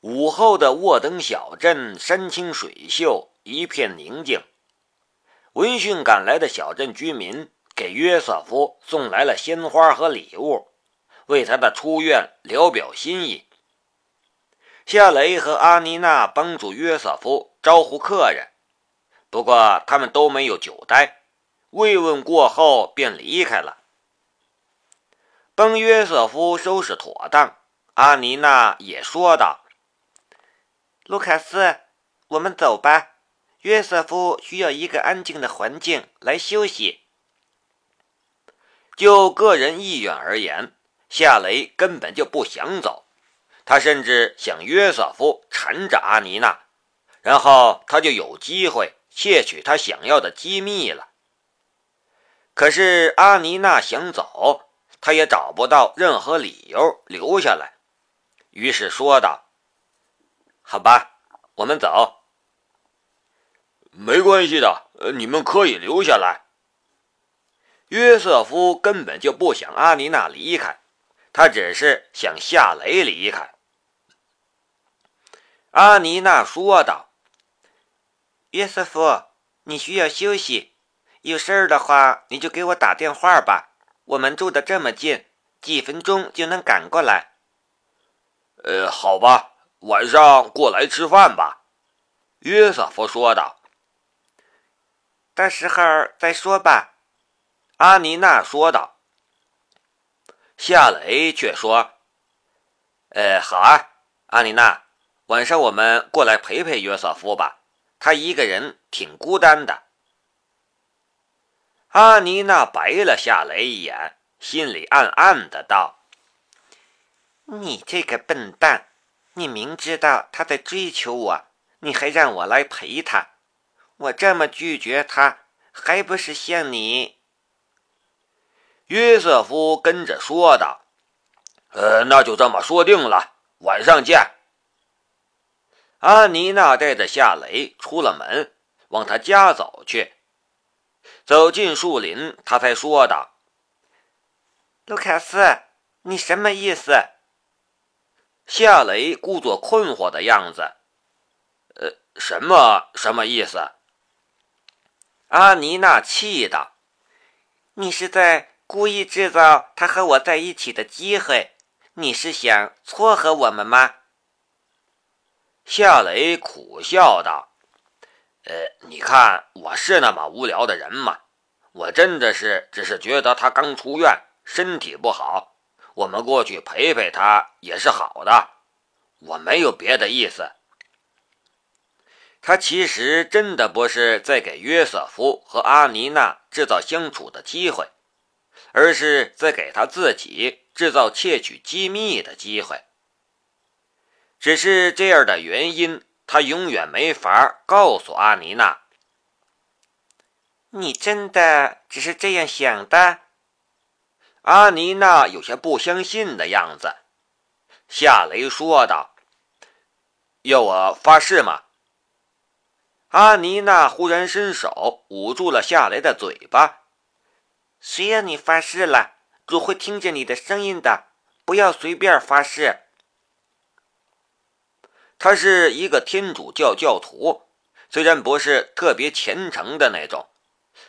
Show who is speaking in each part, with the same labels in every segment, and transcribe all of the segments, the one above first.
Speaker 1: 午后的沃登小镇山清水秀，一片宁静。闻讯赶来的小镇居民给约瑟夫送来了鲜花和礼物，为他的出院聊表心意。夏雷和阿妮娜帮助约瑟夫招呼客人，不过他们都没有久待，慰问过后便离开了。帮约瑟夫收拾妥当，阿妮娜也说道：“
Speaker 2: 卢卡斯，我们走吧。约瑟夫需要一个安静的环境来休息。
Speaker 1: 就个人意愿而言，夏雷根本就不想走。”他甚至想约瑟夫缠着阿妮娜，然后他就有机会窃取他想要的机密了。可是阿妮娜想走，他也找不到任何理由留下来，于是说道：“好吧，我们走。”“
Speaker 3: 没关系的，你们可以留下来。”
Speaker 1: 约瑟夫根本就不想阿妮娜离开，他只是想夏雷离开。阿妮娜说道：“
Speaker 2: 约瑟夫，你需要休息，有事儿的话你就给我打电话吧。我们住的这么近，几分钟就能赶过来。”“
Speaker 3: 呃，好吧，晚上过来吃饭吧。”
Speaker 1: 约瑟夫说道。
Speaker 2: “到时候再说吧。”
Speaker 1: 阿尼娜说道。夏雷却说：“呃，好啊，阿尼娜。”晚上我们过来陪陪约瑟夫吧，他一个人挺孤单的。阿尼娜白了夏雷一眼，心里暗暗的道：“
Speaker 2: 你这个笨蛋，你明知道他在追求我，你还让我来陪他，我这么拒绝他，还不是像你？”
Speaker 1: 约瑟夫跟着说道：“
Speaker 3: 呃，那就这么说定了，晚上见。”
Speaker 1: 阿妮娜带着夏雷出了门，往他家走去。走进树林，他才说道：“
Speaker 2: 卢卡斯，你什么意思？”
Speaker 1: 夏雷故作困惑的样子。
Speaker 3: “呃，什么什么意思？”
Speaker 1: 阿妮娜气道：“
Speaker 2: 你是在故意制造他和我在一起的机会？你是想撮合我们吗？”
Speaker 1: 夏雷苦笑道：“呃，你看我是那么无聊的人吗？我真的是只是觉得他刚出院，身体不好，我们过去陪陪他也是好的。我没有别的意思。他其实真的不是在给约瑟夫和阿妮娜制造相处的机会，而是在给他自己制造窃取机密的机会。”只是这样的原因，他永远没法告诉阿妮娜。
Speaker 2: 你真的只是这样想的？
Speaker 1: 阿妮娜有些不相信的样子。夏雷说道：“要我发誓吗？”阿妮娜忽然伸手捂住了夏雷的嘴巴。
Speaker 2: “谁让你发誓了？主会听见你的声音的，不要随便发誓。”
Speaker 1: 他是一个天主教教徒，虽然不是特别虔诚的那种，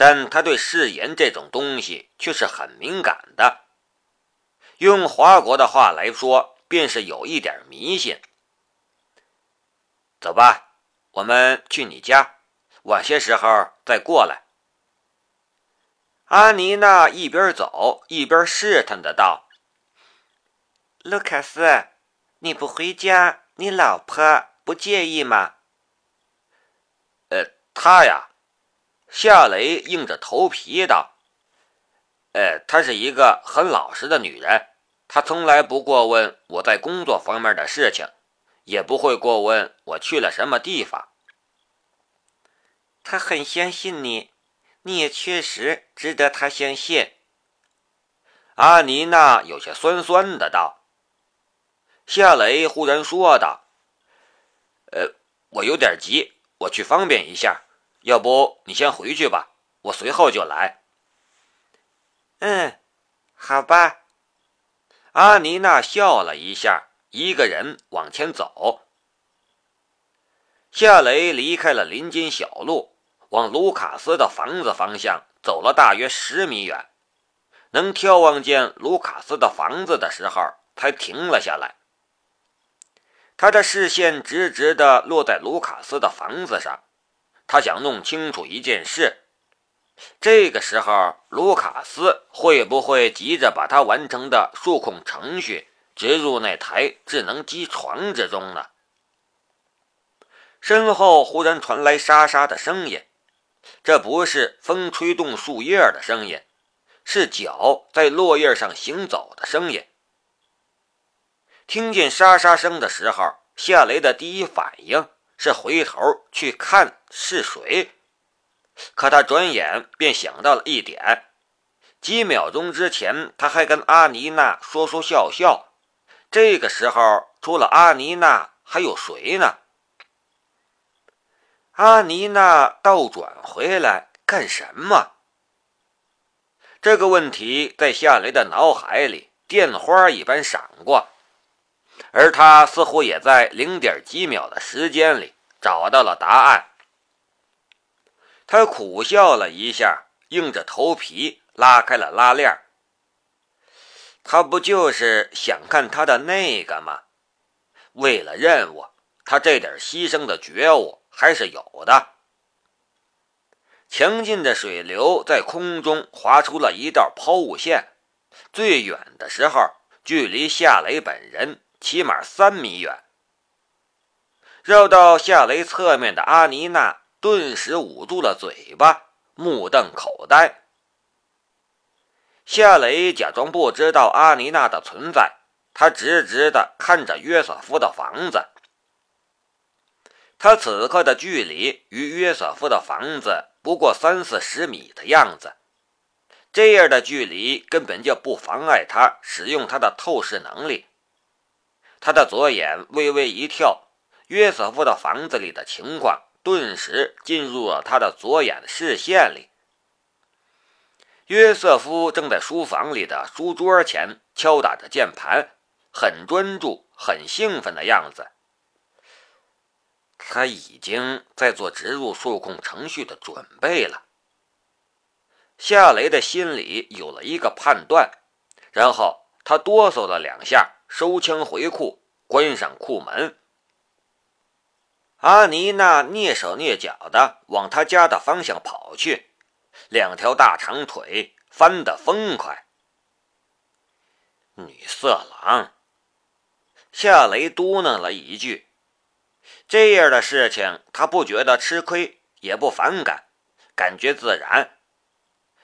Speaker 1: 但他对誓言这种东西却是很敏感的。用华国的话来说，便是有一点迷信。走吧，我们去你家，晚些时候再过来。阿妮娜一边走一边试探的道：“
Speaker 2: 卢卡斯，你不回家？”你老婆不介意吗？
Speaker 1: 呃，她呀，夏雷硬着头皮道：“呃，她是一个很老实的女人，她从来不过问我在工作方面的事情，也不会过问我去了什么地方。
Speaker 2: 她很相信你，你也确实值得她相信。”
Speaker 1: 阿妮娜有些酸酸的道。夏雷忽然说道：“呃，我有点急，我去方便一下。要不你先回去吧，我随后就来。”“
Speaker 2: 嗯，好吧。”
Speaker 1: 阿妮娜笑了一下，一个人往前走，夏雷离开了林间小路，往卢卡斯的房子方向走了大约十米远，能眺望见卢卡斯的房子的时候，才停了下来。他的视线直直地落在卢卡斯的房子上，他想弄清楚一件事：这个时候，卢卡斯会不会急着把他完成的数控程序植入那台智能机床之中呢？身后忽然传来沙沙的声音，这不是风吹动树叶的声音，是脚在落叶上行走的声音。听见沙沙声的时候，夏雷的第一反应是回头去看是谁。可他转眼便想到了一点：几秒钟之前他还跟阿妮娜说说笑笑，这个时候除了阿妮娜还有谁呢？阿妮娜倒转回来干什么？这个问题在夏雷的脑海里电花一般闪过。而他似乎也在零点几秒的时间里找到了答案。他苦笑了一下，硬着头皮拉开了拉链。他不就是想看他的那个吗？为了任务，他这点牺牲的觉悟还是有的。强劲的水流在空中划出了一道抛物线，最远的时候，距离夏雷本人。起码三米远，绕到夏雷侧面的阿妮娜顿时捂住了嘴巴，目瞪口呆。夏雷假装不知道阿妮娜的存在，他直直的看着约瑟夫的房子。他此刻的距离与约瑟夫的房子不过三四十米的样子，这样的距离根本就不妨碍他使用他的透视能力。他的左眼微微一跳，约瑟夫的房子里的情况顿时进入了他的左眼视线里。约瑟夫正在书房里的书桌前敲打着键盘，很专注、很兴奋的样子。他已经在做植入数控程序的准备了。夏雷的心里有了一个判断，然后他哆嗦了两下。收枪回库，关上库门。阿妮娜蹑手蹑脚的往他家的方向跑去，两条大长腿翻得飞快。女色狼，夏雷嘟囔了一句。这样的事情，他不觉得吃亏，也不反感，感觉自然。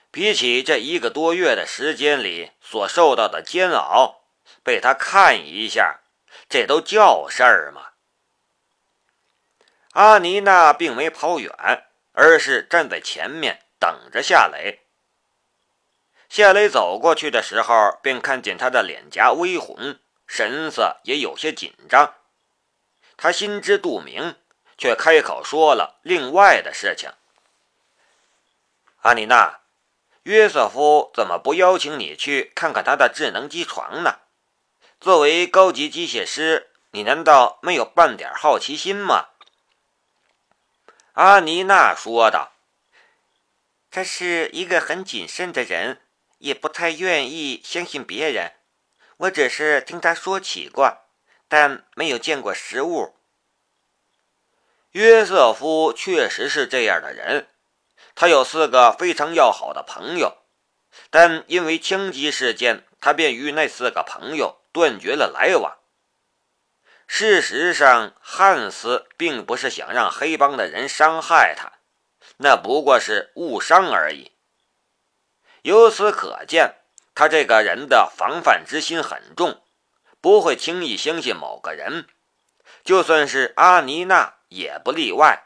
Speaker 1: 比起这一个多月的时间里所受到的煎熬。被他看一下，这都叫事儿吗？阿妮娜并没跑远，而是站在前面等着夏雷。夏雷走过去的时候，便看见他的脸颊微红，神色也有些紧张。他心知肚明，却开口说了另外的事情：“阿妮娜，约瑟夫怎么不邀请你去看看他的智能机床呢？”作为高级机械师，你难道没有半点好奇心吗？阿尼娜说道：“
Speaker 2: 他是一个很谨慎的人，也不太愿意相信别人。我只是听他说起过，但没有见过实物。”
Speaker 1: 约瑟夫确实是这样的人，他有四个非常要好的朋友，但因为枪击事件，他便与那四个朋友。断绝了来往。事实上，汉斯并不是想让黑帮的人伤害他，那不过是误伤而已。由此可见，他这个人的防范之心很重，不会轻易相信某个人，就算是阿妮娜也不例外。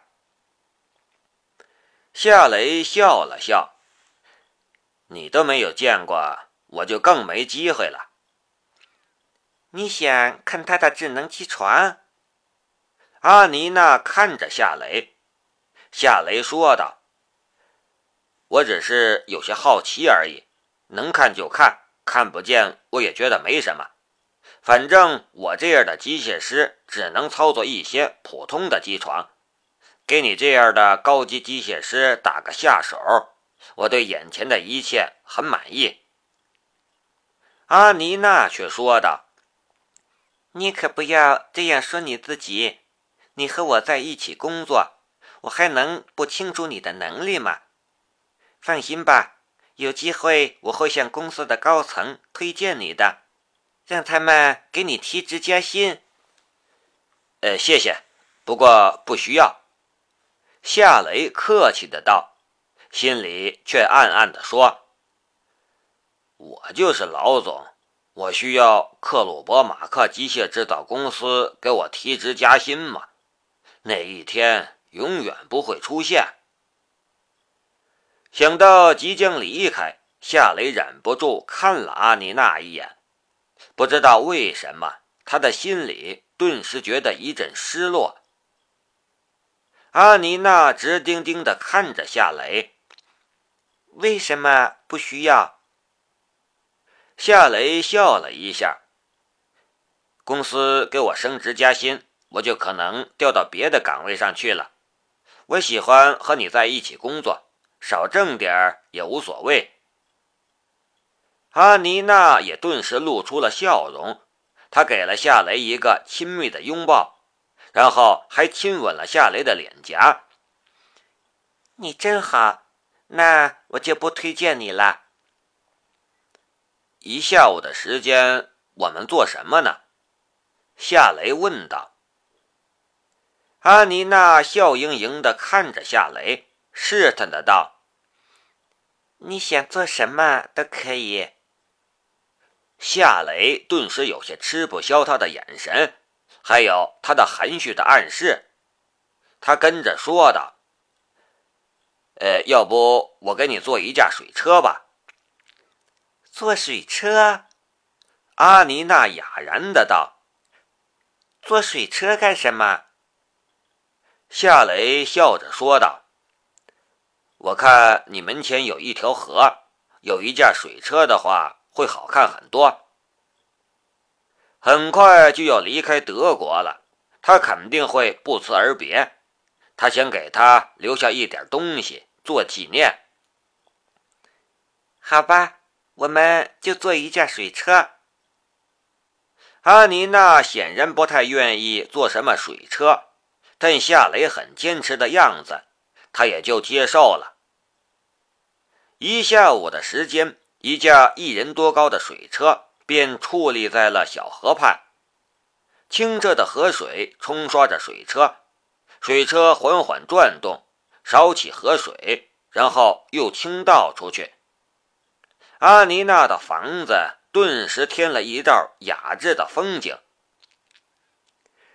Speaker 1: 夏雷笑了笑：“你都没有见过，我就更没机会了。”
Speaker 2: 你想看他的智能机床？
Speaker 1: 阿妮娜看着夏雷，夏雷说道：“我只是有些好奇而已，能看就看，看不见我也觉得没什么。反正我这样的机械师只能操作一些普通的机床，给你这样的高级机械师打个下手，我对眼前的一切很满意。”
Speaker 2: 阿妮娜却说道：“你可不要这样说你自己。你和我在一起工作，我还能不清楚你的能力吗？放心吧，有机会我会向公司的高层推荐你的，让他们给你提职加薪。”
Speaker 1: 呃，谢谢，不过不需要。”夏雷客气的道，心里却暗暗的说。我就是老总，我需要克鲁伯马克机械制造公司给我提职加薪吗？那一天永远不会出现。想到即将离开，夏雷忍不住看了阿妮娜一眼。不知道为什么，他的心里顿时觉得一阵失落。阿妮娜直盯盯的看着夏雷，
Speaker 2: 为什么不需要？
Speaker 1: 夏雷笑了一下。公司给我升职加薪，我就可能调到别的岗位上去了。我喜欢和你在一起工作，少挣点也无所谓。阿妮娜也顿时露出了笑容，她给了夏雷一个亲密的拥抱，然后还亲吻了夏雷的脸颊。
Speaker 2: 你真好，那我就不推荐你了。
Speaker 1: 一下午的时间，我们做什么呢？夏雷问道。阿妮娜笑盈盈的看着夏雷，试探的道：“
Speaker 2: 你想做什么都可以。”
Speaker 1: 夏雷顿时有些吃不消他的眼神，还有他的含蓄的暗示。他跟着说道：“呃，要不我给你做一架水车吧。”
Speaker 2: 坐水车，
Speaker 1: 阿妮娜哑然的道：“
Speaker 2: 坐水车干什么？”
Speaker 1: 夏雷笑着说道：“我看你门前有一条河，有一架水车的话，会好看很多。很快就要离开德国了，他肯定会不辞而别。他想给他留下一点东西做纪念。
Speaker 2: 好吧。”我们就坐一架水车。
Speaker 1: 阿妮娜显然不太愿意坐什么水车，但夏雷很坚持的样子，她也就接受了。一下午的时间，一架一人多高的水车便矗立在了小河畔，清澈的河水冲刷着水车，水车缓缓转动，烧起河水，然后又倾倒出去。阿妮娜的房子顿时添了一道雅致的风景。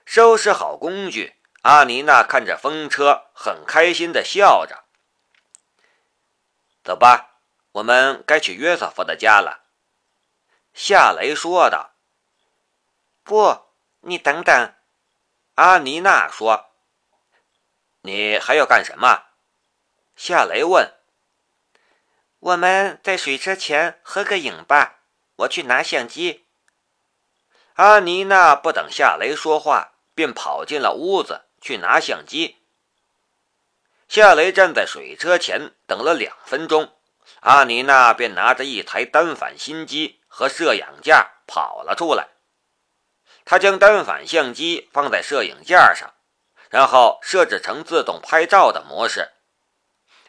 Speaker 1: 收拾好工具，阿妮娜看着风车，很开心的笑着。走吧，我们该去约瑟夫的家了。”夏雷说道。
Speaker 2: “不，你等等。”
Speaker 1: 阿妮娜说。“你还要干什么？”夏雷问。
Speaker 2: 我们在水车前合个影吧，我去拿相机。
Speaker 1: 阿妮娜不等夏雷说话，便跑进了屋子去拿相机。夏雷站在水车前等了两分钟，阿妮娜便拿着一台单反新机和摄影架跑了出来。他将单反相机放在摄影架上，然后设置成自动拍照的模式，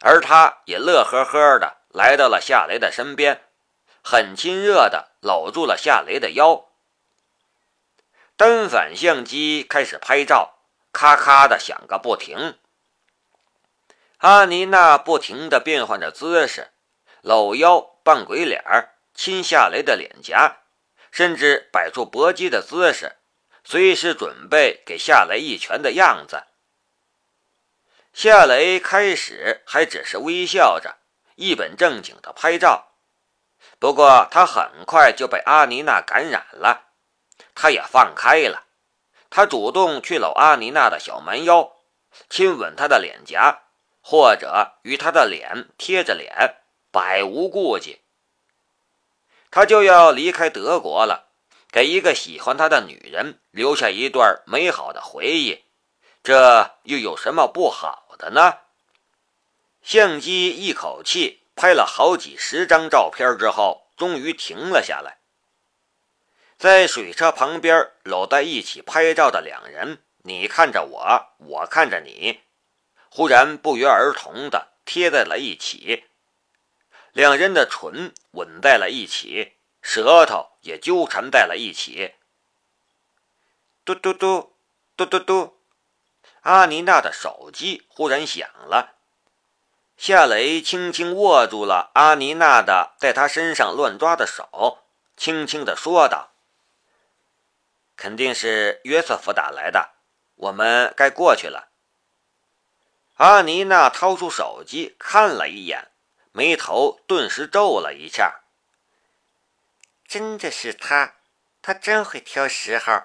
Speaker 1: 而他也乐呵呵的。来到了夏雷的身边，很亲热的搂住了夏雷的腰。单反相机开始拍照，咔咔的响个不停。阿妮娜不停的变换着姿势，搂腰、扮鬼脸亲夏雷的脸颊，甚至摆出搏击的姿势，随时准备给夏雷一拳的样子。夏雷开始还只是微笑着。一本正经的拍照，不过他很快就被阿妮娜感染了，他也放开了，他主动去搂阿妮娜的小蛮腰，亲吻她的脸颊，或者与她的脸贴着脸，百无顾忌。他就要离开德国了，给一个喜欢他的女人留下一段美好的回忆，这又有什么不好的呢？相机一口气拍了好几十张照片之后，终于停了下来。在水车旁边搂在一起拍照的两人，你看着我，我看着你，忽然不约而同的贴在了一起，两人的唇吻在了一起，舌头也纠缠在了一起。嘟嘟嘟，嘟嘟嘟，阿妮娜的手机忽然响了。夏雷轻轻握住了阿妮娜的在他身上乱抓的手，轻轻地说道：“肯定是约瑟夫打来的，我们该过去了。”阿妮娜掏出手机看了一眼，眉头顿时皱了一下。
Speaker 2: 真的是他，他真会挑时候。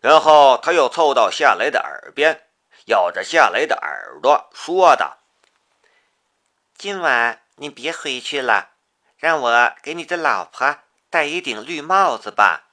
Speaker 1: 然后他又凑到夏雷的耳边，咬着夏雷的耳朵说道：“
Speaker 2: 今晚你别回去了，让我给你的老婆戴一顶绿帽子吧。”